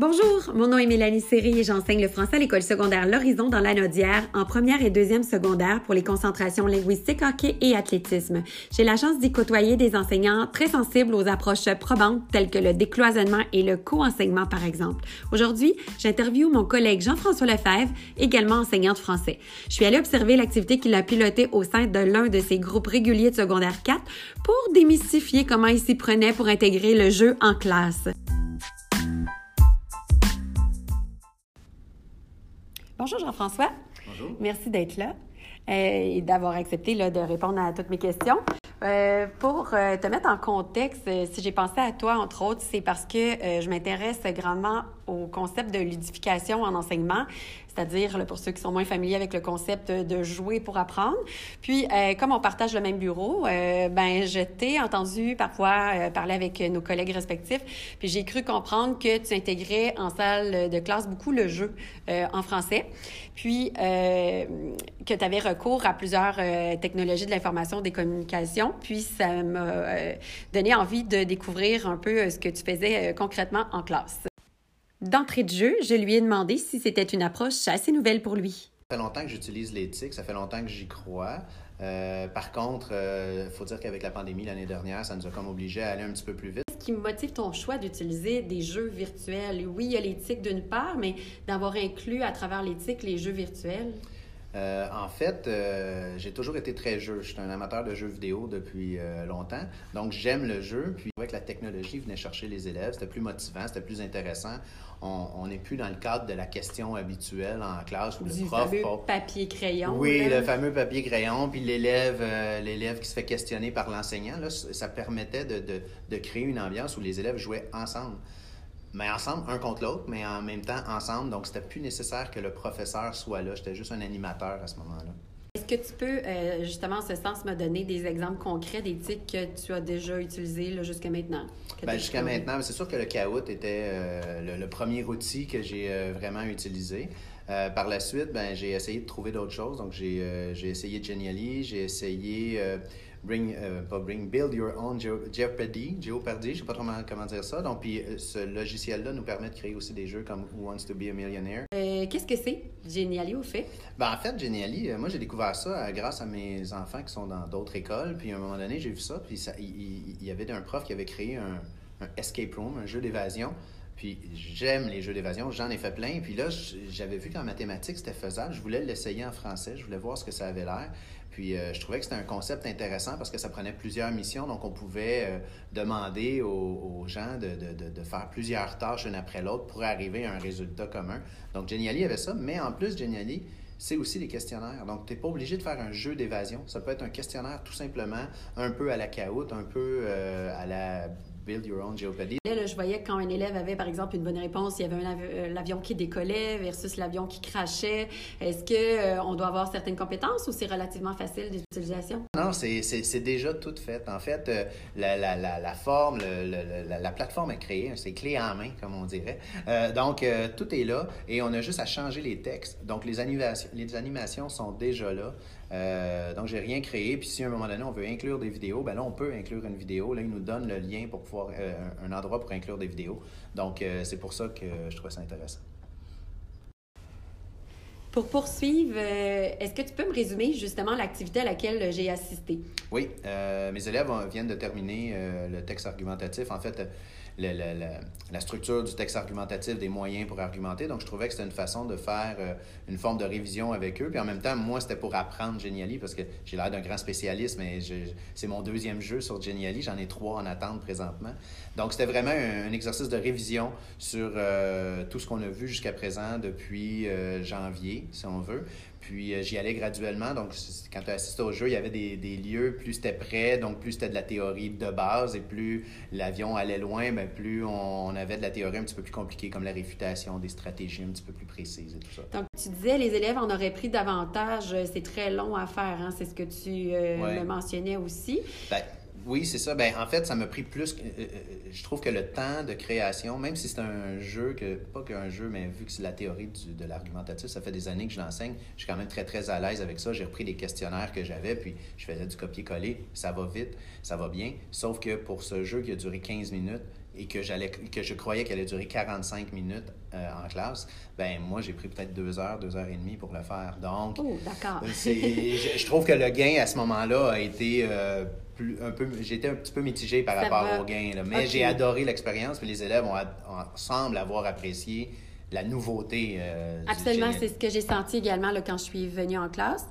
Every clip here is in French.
Bonjour, mon nom est Mélanie Séry et j'enseigne le français à l'école secondaire L'Horizon dans l'Anaudière en première et deuxième secondaire pour les concentrations linguistiques, hockey et athlétisme. J'ai la chance d'y côtoyer des enseignants très sensibles aux approches probantes telles que le décloisonnement et le co-enseignement par exemple. Aujourd'hui, j'interviewe mon collègue Jean-François Lefebvre, également enseignant de français. Je suis allée observer l'activité qu'il a pilotée au sein de l'un de ses groupes réguliers de secondaire 4 pour démystifier comment il s'y prenait pour intégrer le jeu en classe. Bonjour Jean-François. Bonjour. Merci d'être là euh, et d'avoir accepté là, de répondre à toutes mes questions. Euh, pour euh, te mettre en contexte, si j'ai pensé à toi, entre autres, c'est parce que je m'intéresse grandement au concept de ludification en enseignement, c'est-à-dire, pour ceux qui sont moins familiers avec le concept de jouer pour apprendre. Puis, euh, comme on partage le même bureau, euh, ben, je t'ai entendu parfois euh, parler avec nos collègues respectifs, puis j'ai cru comprendre que tu intégrais en salle de classe beaucoup le jeu en français, puis que tu avais recours à plusieurs technologies de l'information, des communications, puis ça m'a donné envie de découvrir un peu ce que tu faisais concrètement en classe. D'entrée de jeu, je lui ai demandé si c'était une approche assez nouvelle pour lui. Ça fait longtemps que j'utilise l'éthique, ça fait longtemps que j'y crois. Euh, par contre, il faut dire qu'avec la pandémie l'année dernière, ça nous a comme obligé à aller un petit peu plus vite. Qu'est-ce qui motive ton choix d'utiliser des jeux virtuels? Oui, il y a l'éthique d'une part, mais d'avoir inclus à travers l'éthique les jeux virtuels? Euh, en fait, euh, j'ai toujours été très jeu. Je suis un amateur de jeux vidéo depuis euh, longtemps. Donc, j'aime le jeu. Puis, avec la technologie, venait chercher les élèves. C'était plus motivant, c'était plus intéressant. On n'est plus dans le cadre de la question habituelle en classe où du le prof... fameux pas- papier-crayon. Oui, le fameux papier-crayon, puis l'élève l'élève qui se fait questionner par l'enseignant. Ça permettait de, de- de créer une ambiance où les élèves jouaient ensemble. Mais ensemble, un contre l'autre, mais en même temps ensemble. Donc, c'était plus nécessaire que le professeur soit là. J'étais juste un animateur à ce moment-là. Est-ce que tu peux, euh, justement, en ce sens, me donner des exemples concrets d'éthiques que tu as déjà utilisées là, jusqu'à maintenant? Ben, Jusqu'à maintenant, c'est sûr que le Kahoot était euh, le, le premier outil que j'ai euh, vraiment utilisé. Par la suite, ben, j'ai essayé de trouver d'autres choses. Donc, j'ai j'ai essayé Genially, j'ai essayé Bring, euh, pas Bring, Build Your Own Jeopardy, Jeopardy, je sais pas trop comment, dire ça. Donc, puis euh, ce logiciel-là nous permet de créer aussi des jeux comme Who Wants to be a Millionaire. Euh, Qu'est-ce que c'est, Geniali, au fait? Ben, en fait, Genially, euh, moi, j'ai découvert ça grâce à mes enfants qui sont dans d'autres écoles. Puis, à un moment donné, j'ai vu ça. Puis, ça- il, y avait un prof qui avait créé un, un escape room, un jeu d'évasion. Puis, j'aime les jeux d'évasion. J'en ai fait plein. Puis là, j'avais vu qu'en mathématiques, c'était faisable. Je voulais l'essayer en français. Je voulais voir ce que ça avait l'air. Puis, euh, je trouvais que c'était un concept intéressant parce que ça prenait plusieurs missions. Donc, on pouvait euh, demander aux, gens de, faire plusieurs tâches une après l'autre pour arriver à un résultat commun. Donc, Genially avait ça. Mais en plus, Genially, c'est aussi des questionnaires. Donc, tu n'es pas obligé de faire un jeu d'évasion. Ça peut être un questionnaire tout simplement, un peu à la Kahoot, un peu euh, à la Build Your Own Jeopardy. Là, je voyais que quand un élève avait, par exemple, une bonne réponse, il y avait av- euh, l'avion qui décollait versus l'avion qui crachait. Est-ce que euh, on doit avoir certaines compétences ou c'est relativement facile d'utilisation? Non, c'est c'est- c'est déjà tout fait. En fait, euh, la, la, la, la forme, le- le- la, la plateforme est créée, c'est clé en main, comme on dirait. Euh, donc, tout est là et on a juste à changer les textes. Donc, les animations, les animations sont déjà là. Euh, donc, j'ai rien créé. Puis, si à un moment donné, on veut inclure des vidéos, ben là, on peut inclure une vidéo. Là, il nous donne le lien pour pouvoir, euh, un endroit pour inclure des vidéos. Donc, euh, c'est pour ça que je trouvais ça intéressant. Pour poursuivre, euh, est-ce que tu peux me résumer justement l'activité à laquelle j'ai assisté? Oui, mes élèves viennent de terminer le texte argumentatif. En fait, le- le- la structure du texte argumentatif, des moyens pour argumenter. Donc, je trouvais que c'était une façon de faire euh, une forme de révision avec eux. Puis en même temps, moi, c'était pour apprendre Genially parce que j'ai l'air d'un grand spécialiste, mais c'est mon deuxième jeu sur Genially. J'en ai trois en attente présentement. Donc, c'était vraiment un, un exercice de révision sur euh, tout ce qu'on a vu jusqu'à présent depuis euh, janvier, si on veut. Puis euh, j'y allais graduellement. Donc, quand tu assistais au jeu, il y avait des, des lieux, plus c'était près, donc plus c'était de la théorie de base, et plus l'avion allait loin, ben, plus on, on avait de la théorie un petit peu plus compliquée, comme la réfutation, des stratégies un petit peu plus précises et tout ça. Donc, tu disais, les élèves en auraient pris davantage. euh, C'est très long à faire, hein? c'est ce que tu euh, Ouais. me mentionnais aussi. Ben, oui, c'est ça. Ben, en fait, ça m'a pris plus. euh, euh, je trouve que le temps de création, même si c'est un jeu, que pas qu'un jeu, mais vu que c'est la théorie du- de l'argumentatif, ça fait des années que je l'enseigne, je suis quand même très, très à l'aise avec ça. J'ai repris les questionnaires que j'avais, puis je faisais du copier-coller. Ça va vite, ça va bien. Sauf que pour ce jeu qui a duré 15 minutes, et que, j'allais, que je croyais qu'elle allait durer 45 minutes en classe, ben moi, j'ai pris peut-être deux heures, deux heures et demie pour le faire. Donc, oh, d'accord. je, je, trouve que le gain à ce moment-là a été un peu, j'étais un petit peu mitigé par rapport au gain, mais j'ai adoré l'expérience, puis les élèves ont, semblent avoir apprécié la nouveauté. Euh, Absolument, c'est ce que j'ai senti également là, quand je suis venue en classe.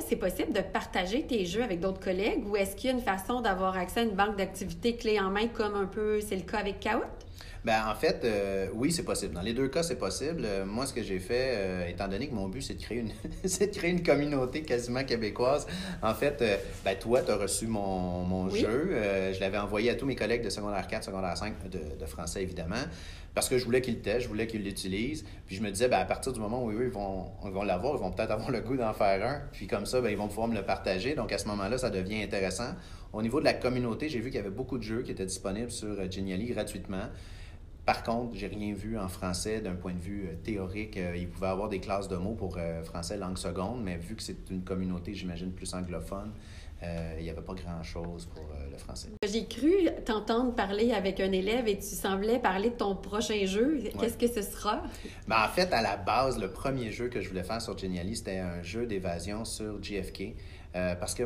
C'est possible de partager tes jeux avec d'autres collègues ou est-ce qu'il y a une façon d'avoir accès à une banque d'activités clés en main comme un peu c'est le cas avec Kahoot? Ben, en fait, euh, oui, c'est possible. Dans les deux cas, c'est possible. Euh, moi, ce que j'ai fait, euh, étant donné que mon but, c'est de créer une, de créer une communauté quasiment québécoise, en fait, ben, toi, tu as reçu mon, mon jeu. je l'avais envoyé à tous mes collègues de secondaire 4, secondaire 5, de, français, évidemment, parce que je voulais qu'ils le testent, je voulais qu'ils l'utilisent. Puis je me disais, ben, à partir du moment où eux, ils vont, ils vont l'avoir, ils vont peut-être avoir le goût d'en faire un. Puis comme ça, ben, ils vont pouvoir me le partager. Donc, à ce moment-là, ça devient intéressant. Au niveau de la communauté, j'ai vu qu'il y avait beaucoup de jeux qui étaient disponibles sur Genially gratuitement. Par contre, j'ai rien vu en français d'un point de vue euh, théorique. Euh, il pouvait y avoir des classes de mots pour euh, français langue seconde, mais vu que c'est une communauté, j'imagine, plus anglophone, il n'y avait pas grand-chose pour le français. J'ai cru t'entendre parler avec un élève et tu semblais parler de ton prochain jeu. Qu'est-ce que ce sera? Ben, en fait, à la base, le premier jeu que je voulais faire sur Genially, c'était un jeu d'évasion sur JFK. parce que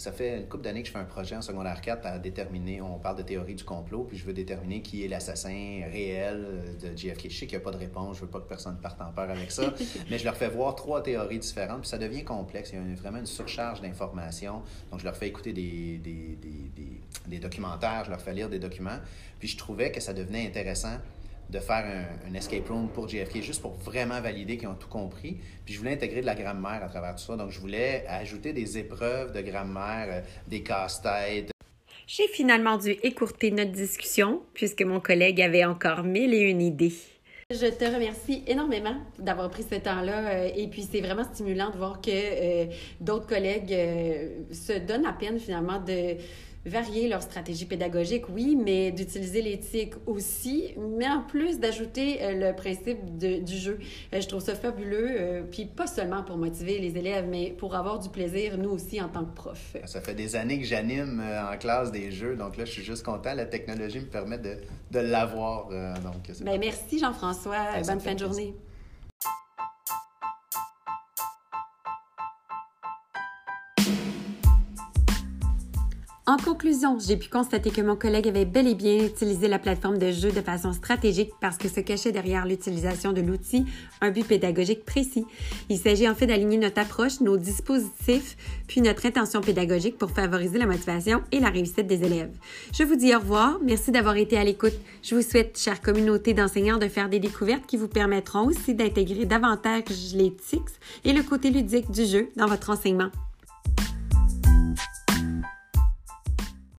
ça fait une couple d'années que je fais un projet en secondaire 4 à déterminer, on parle de théorie du complot, puis je veux déterminer qui est l'assassin réel de JFK. Je sais qu'il n'y a pas de réponse, je veux pas que personne parte en peur avec ça, mais je leur fais voir trois théories différentes, puis ça devient complexe. Il y a vraiment une surcharge d'informations. Donc, je leur fais écouter des, des, des, des documentaires, je leur fais lire des documents, puis je trouvais que ça devenait intéressant de faire un, escape room pour JFK, juste pour vraiment valider qu'ils ont tout compris. Puis je voulais intégrer de la grammaire à travers tout ça. Donc, je voulais ajouter des épreuves de grammaire, euh, des casse-têtes. J'ai finalement dû écourter notre discussion puisque mon collègue avait encore mille et une idées. Je te remercie énormément d'avoir pris ce temps-là euh, et puis c'est vraiment stimulant de voir que euh, d'autres collègues se donnent à peine finalement de varier leur stratégie pédagogique, oui, mais d'utiliser l'éthique aussi, mais en plus d'ajouter euh, le principe du jeu. Euh, je trouve ça fabuleux, euh, puis pas seulement pour motiver les élèves, mais pour avoir du plaisir, nous aussi, en tant que prof. Ça fait des années que j'anime en classe des jeux, donc là, je suis juste content. La technologie me permet de, de l'avoir. donc, ben, merci Jean-François. Bonne fin de journée. En conclusion, j'ai pu constater que mon collègue avait bel et bien utilisé la plateforme de jeu de façon stratégique parce que se cachait derrière l'utilisation de l'outil un but pédagogique précis. Il s'agit en fait d'aligner notre approche, nos dispositifs, puis notre intention pédagogique pour favoriser la motivation et la réussite des élèves. Je vous dis au revoir. Merci d'avoir été à l'écoute. Je vous souhaite, chère communauté d'enseignants, de faire des découvertes qui vous permettront aussi d'intégrer davantage l'éthique et le côté ludique du jeu dans votre enseignement.